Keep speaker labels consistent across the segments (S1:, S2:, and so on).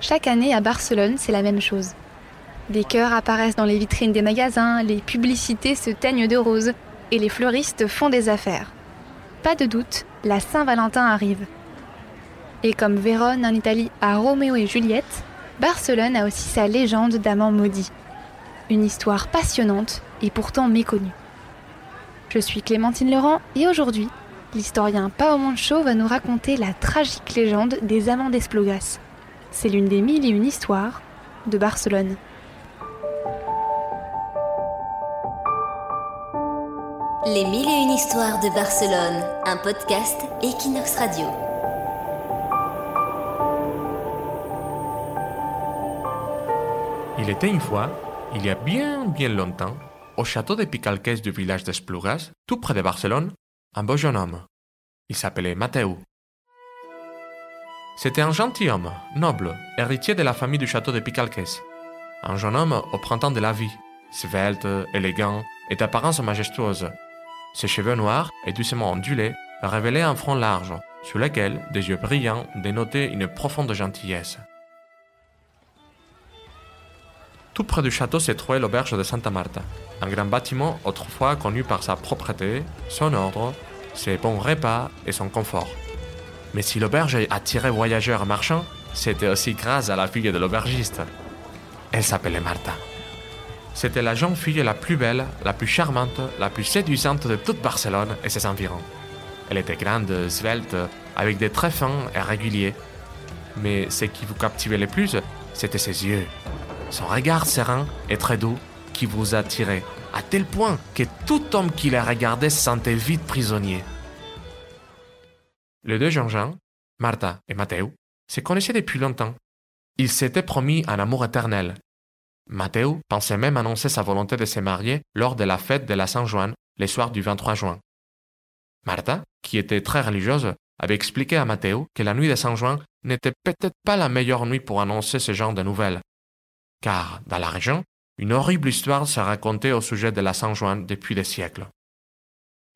S1: Chaque année à Barcelone, c'est la même chose. Des cœurs apparaissent dans les vitrines des magasins, les publicités se teignent de rose et les fleuristes font des affaires. Pas de doute, la Saint-Valentin arrive. Et comme Vérone en Italie a Roméo et Juliette, Barcelone a aussi sa légende d'amant maudit. Une histoire passionnante et pourtant méconnue. Je suis Clémentine Laurent et aujourd'hui, l'historien Pao Show va nous raconter la tragique légende des amants d'Esplugas. C'est l'une des mille et une histoires de Barcelone.
S2: Les mille et une histoires de Barcelone, un podcast Equinox Radio.
S3: Il était une fois, il y a bien bien longtemps, au château de Picalques du village d'Esplugas, tout près de Barcelone, un beau jeune homme. Il s'appelait Mateu. C'était un gentilhomme, noble, héritier de la famille du château de Picalques. Un jeune homme au printemps de la vie, svelte, élégant et d'apparence majestueuse. Ses cheveux noirs et doucement ondulés révélaient un front large, sur lequel des yeux brillants dénotaient une profonde gentillesse. Tout près du château se trouvait l'auberge de Santa Marta, un grand bâtiment autrefois connu par sa propreté, son ordre, ses bons repas et son confort. Mais si l'auberge attirait voyageurs et marchands, c'était aussi grâce à la fille de l'aubergiste. Elle s'appelait Marta. C'était la jeune fille la plus belle, la plus charmante, la plus séduisante de toute Barcelone et ses environs. Elle était grande, svelte, avec des traits fins et réguliers. Mais ce qui vous captivait le plus, c'était ses yeux. Son regard serein et très doux qui vous attirait, à tel point que tout homme qui la regardait se sentait vite prisonnier. Les deux jeunes gens, Martha et Matteo, se connaissaient depuis longtemps. Ils s'étaient promis un amour éternel. Matteo pensait même annoncer sa volonté de se marier lors de la fête de la Saint-Joan, le soir du 23 juin. Martha, qui était très religieuse, avait expliqué à Matteo que la nuit de Saint-Juin n'était peut-être pas la meilleure nuit pour annoncer ce genre de nouvelles car dans la région, une horrible histoire se racontait au sujet de la Saint-Juan depuis des siècles.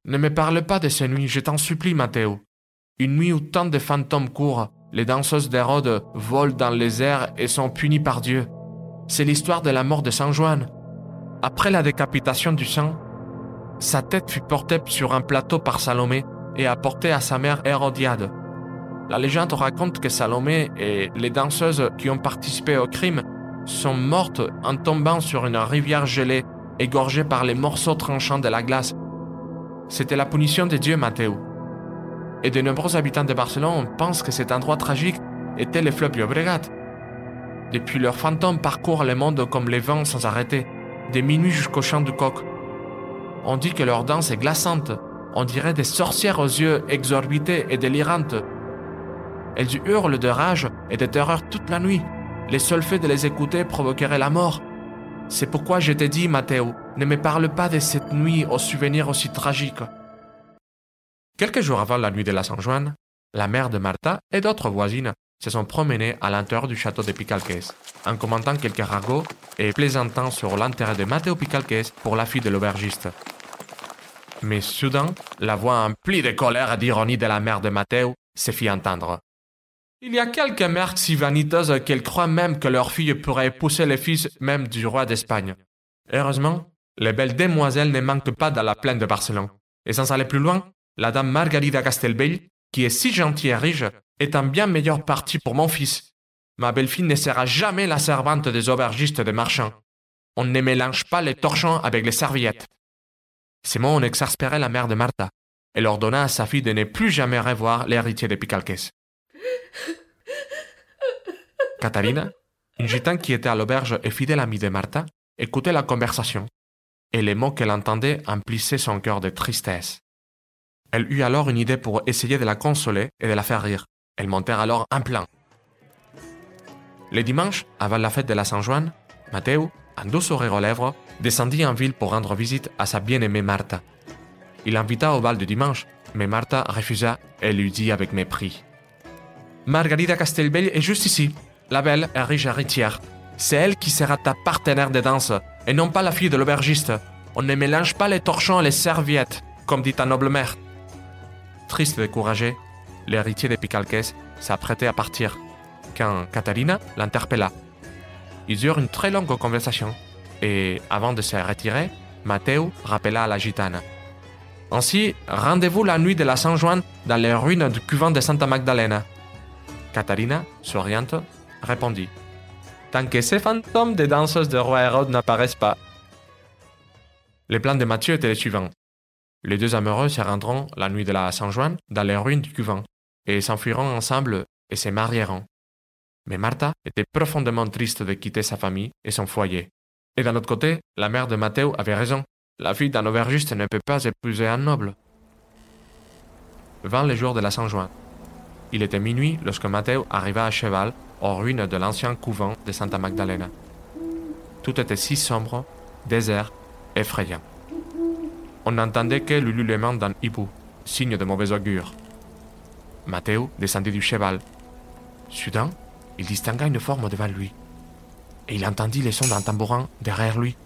S3: Ne me parle pas de ces nuits, je t'en supplie, Matteo. Une nuit où tant de fantômes courent, les danseuses d'Hérode volent dans les airs et sont punies par Dieu. C'est l'histoire de la mort de Saint Juan. Après la décapitation du sang, sa tête fut portée sur un plateau par Salomé et apportée à sa mère Hérodiade. La légende raconte que Salomé et les danseuses qui ont participé au crime sont mortes en tombant sur une rivière gelée, égorgée par les morceaux tranchants de la glace. C'était la punition de Dieu, Matteo. Et de nombreux habitants de Barcelone pensent que cet endroit tragique était le fleuve Llobregat. Depuis leurs fantômes parcourent le monde comme les vents sans arrêter, de minuit jusqu'au chant du coq. On dit que leur danse est glaçante, on dirait des sorcières aux yeux exorbités et délirantes. Elles hurlent de rage et de terreur toute la nuit. Les seuls faits de les écouter provoqueraient la mort. C'est pourquoi je t'ai dit, Matteo, ne me parle pas de cette nuit aux souvenirs aussi tragiques. Quelques jours avant la nuit de la Saint-Juan, la mère de Martha et d'autres voisines se sont promenées à l'intérieur du château de Picalques, en commentant quelques ragots et plaisantant sur l'intérêt de Matteo Picalques pour la fille de l'aubergiste. Mais soudain, la voix emplie de colère et d'ironie de la mère de Matteo se fit entendre. Il y a quelques mères si vaniteuses qu'elles croient même que leur fille pourrait épouser les fils même du roi d'Espagne. Heureusement, les belles demoiselles ne manquent pas dans la plaine de Barcelone. Et sans aller plus loin, la dame Margarida Castelbell, qui est si gentille et riche, est un bien meilleur parti pour mon fils. Ma belle-fille ne sera jamais la servante des aubergistes et des marchands. On ne mélange pas les torchons avec les serviettes. Ces mots ont exaspéré la mère de Martha. Elle ordonna à sa fille de ne plus jamais revoir l'héritier de Picalques. Catalina, une gitane qui était à l'auberge et fidèle amie de Martha, écoutait la conversation, et les mots qu'elle entendait emplissaient son cœur de tristesse. Elle eut alors une idée pour essayer de la consoler et de la faire rire. Elle montèrent alors un plan. Le dimanche, avant la fête de la Saint-Juan, Matteo, un doux sourire aux lèvres, descendit en ville pour rendre visite à sa bien-aimée Martha. Il l'invita au bal du dimanche, mais Martha refusa et lui dit avec mépris Margarida Castelbell est juste ici, la belle et riche héritière. C'est elle qui sera ta partenaire de danse, et non pas la fille de l'aubergiste. On ne mélange pas les torchons et les serviettes, comme dit ta noble mère. Triste et découragé, l'héritier de Picalques s'apprêtait à partir. quand Catalina l'interpella. Ils eurent une très longue conversation et, avant de se retirer, Matteo rappela à la gitane. Ainsi, rendez-vous la nuit de la Saint Juan dans les ruines du couvent de Santa Magdalena. Catalina, souriante, répondit. Tant que ces fantômes des danseuses de roi Hérode n'apparaissent pas. Les plans de Mathieu étaient les suivants. Les deux amoureux se rendront la nuit de la Saint Juan dans les ruines du couvent et s'enfuiront ensemble et se marieront. Mais Martha était profondément triste de quitter sa famille et son foyer. Et d'un autre côté, la mère de Matteo avait raison. La fille d'un aubergiste ne peut pas épouser un noble. Vint le jour de la Saint-Juin. Il était minuit lorsque Matteo arriva à cheval aux ruines de l'ancien couvent de Santa Magdalena. Tout était si sombre, désert, effrayant. On n'entendait que l'ululement d'un hibou, signe de mauvais augure. Matteo descendit du cheval. Soudain, il distingua une forme devant lui. Et il entendit les sons d'un tambourin derrière lui.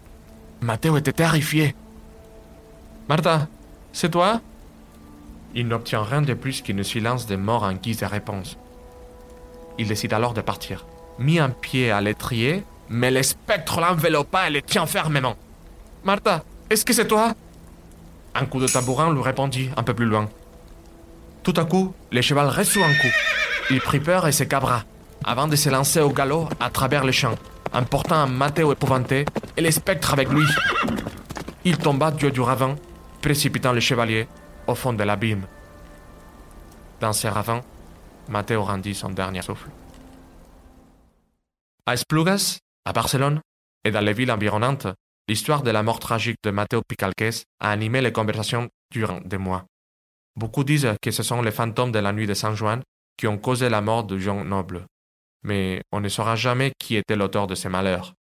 S3: Matteo était terrifié. Martha, c'est toi? Il n'obtient rien de plus qu'une silence de mort en guise de réponse. Il décide alors de partir. Mit un pied à l'étrier, mais le spectre l'enveloppa et le tient fermement. Martha, est-ce que c'est toi? Un coup de tambourin lui répondit un peu plus loin. Tout à coup, le cheval reçut un coup. Il prit peur et se cabra, avant de se lancer au galop à travers les champs, emportant un épouvanté et les spectres avec lui. Il tomba du haut du ravin, précipitant le chevalier au fond de l'abîme. Dans ce ravin, Matteo rendit son dernier souffle. À Esplugas, à Barcelone et dans les villes environnantes, l'histoire de la mort tragique de Matteo Picalques a animé les conversations durant des mois. Beaucoup disent que ce sont les fantômes de la nuit de Saint-Juan qui ont causé la mort de Jean Noble. Mais on ne saura jamais qui était l'auteur de ces malheurs.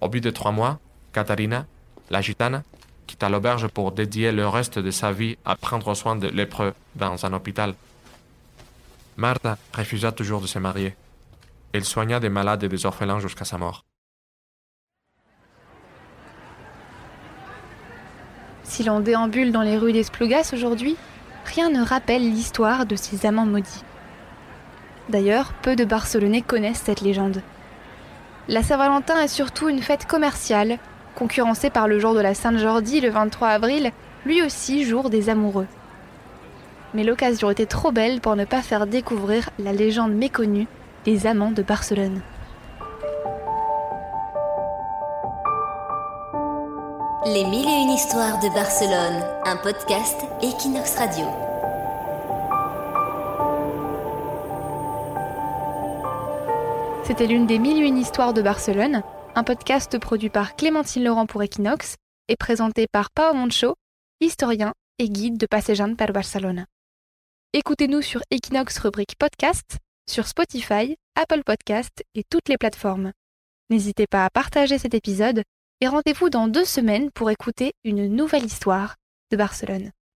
S3: Au bout de trois mois, Katharina, la gitane, quitta l'auberge pour dédier le reste de sa vie à prendre soin de lépreux dans un hôpital. Martha refusa toujours de se marier. Elle soigna des malades et des orphelins jusqu'à sa mort.
S1: Si l'on déambule dans les rues d'Esplugas aujourd'hui, rien ne rappelle l'histoire de ces amants maudits. D'ailleurs, peu de Barcelonais connaissent cette légende. La Saint-Valentin est surtout une fête commerciale, concurrencée par le jour de la Sainte-Jordi le 23 avril, lui aussi jour des amoureux. Mais l'occasion était trop belle pour ne pas faire découvrir la légende méconnue des amants de Barcelone.
S2: Les mille et une histoires de Barcelone, un podcast Equinox Radio.
S1: C'était l'une des mille et une histoires de Barcelone, un podcast produit par Clémentine Laurent pour Equinox et présenté par Pao Moncho, historien et guide de Passejan per Barcelona. Écoutez-nous sur Equinox rubrique podcast, sur Spotify, Apple Podcast et toutes les plateformes. N'hésitez pas à partager cet épisode et rendez-vous dans deux semaines pour écouter une nouvelle histoire de Barcelone.